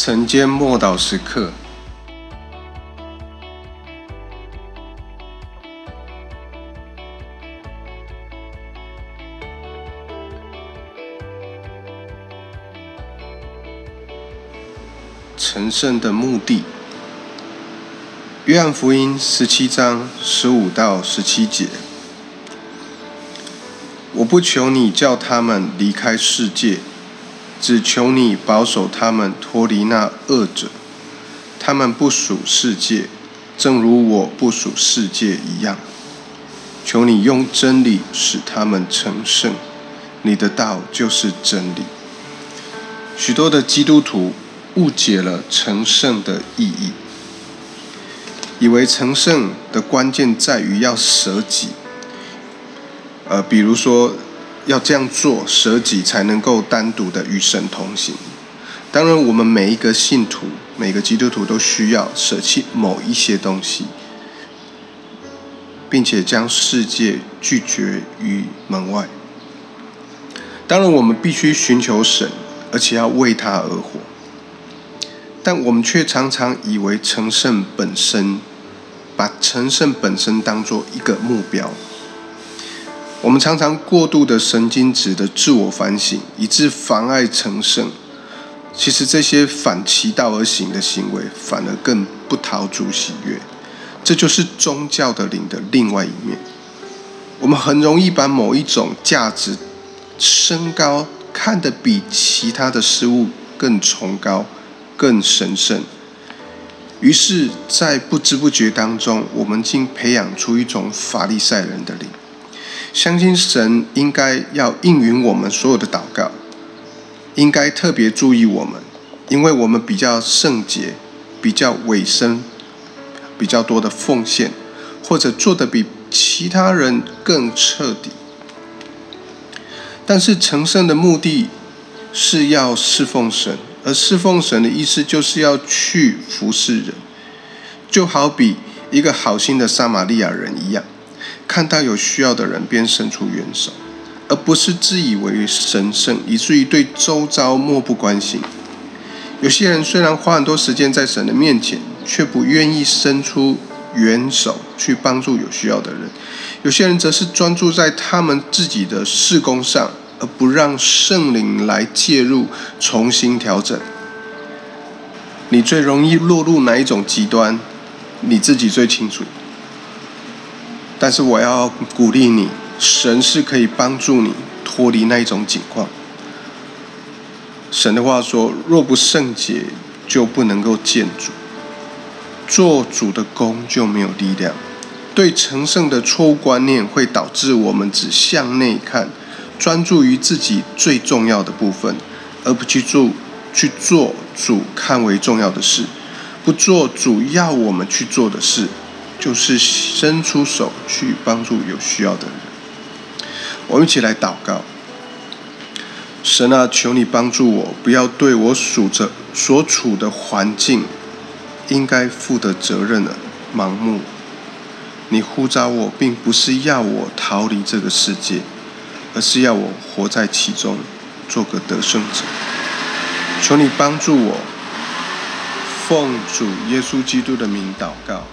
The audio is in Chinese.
晨间默祷时刻，成圣的目的。约翰福音十七章十五到十七节：我不求你叫他们离开世界。只求你保守他们脱离那恶者，他们不属世界，正如我不属世界一样。求你用真理使他们成圣，你的道就是真理。许多的基督徒误解了成圣的意义，以为成圣的关键在于要舍己，呃，比如说。要这样做，舍己才能够单独的与神同行。当然，我们每一个信徒、每个基督徒都需要舍弃某一些东西，并且将世界拒绝于门外。当然，我们必须寻求神，而且要为他而活。但我们却常常以为成圣本身，把成圣本身当做一个目标。我们常常过度的神经质的自我反省，以致妨碍成圣。其实这些反其道而行的行为，反而更不讨主喜悦。这就是宗教的灵的另外一面。我们很容易把某一种价值升高，看得比其他的事物更崇高、更神圣。于是，在不知不觉当中，我们竟培养出一种法利赛人的灵。相信神应该要应允我们所有的祷告，应该特别注意我们，因为我们比较圣洁，比较委身，比较多的奉献，或者做的比其他人更彻底。但是成圣的目的是要侍奉神，而侍奉神的意思就是要去服侍人，就好比一个好心的撒玛利亚人一样。看到有需要的人，便伸出援手，而不是自以为神圣，以至于对周遭漠不关心。有些人虽然花很多时间在神的面前，却不愿意伸出援手去帮助有需要的人；有些人则是专注在他们自己的事工上，而不让圣灵来介入，重新调整。你最容易落入哪一种极端？你自己最清楚。但是我要鼓励你，神是可以帮助你脱离那一种境况。神的话说：“若不圣洁，就不能够见主；做主的功就没有力量。”对成圣的错误观念会导致我们只向内看，专注于自己最重要的部分，而不去做去做主看为重要的事，不做主要我们去做的事。就是伸出手去帮助有需要的人。我们一起来祷告：神啊，求你帮助我，不要对我数着所处的环境应该负的责任了盲目。你呼召我，并不是要我逃离这个世界，而是要我活在其中，做个得胜者。求你帮助我，奉主耶稣基督的名祷告。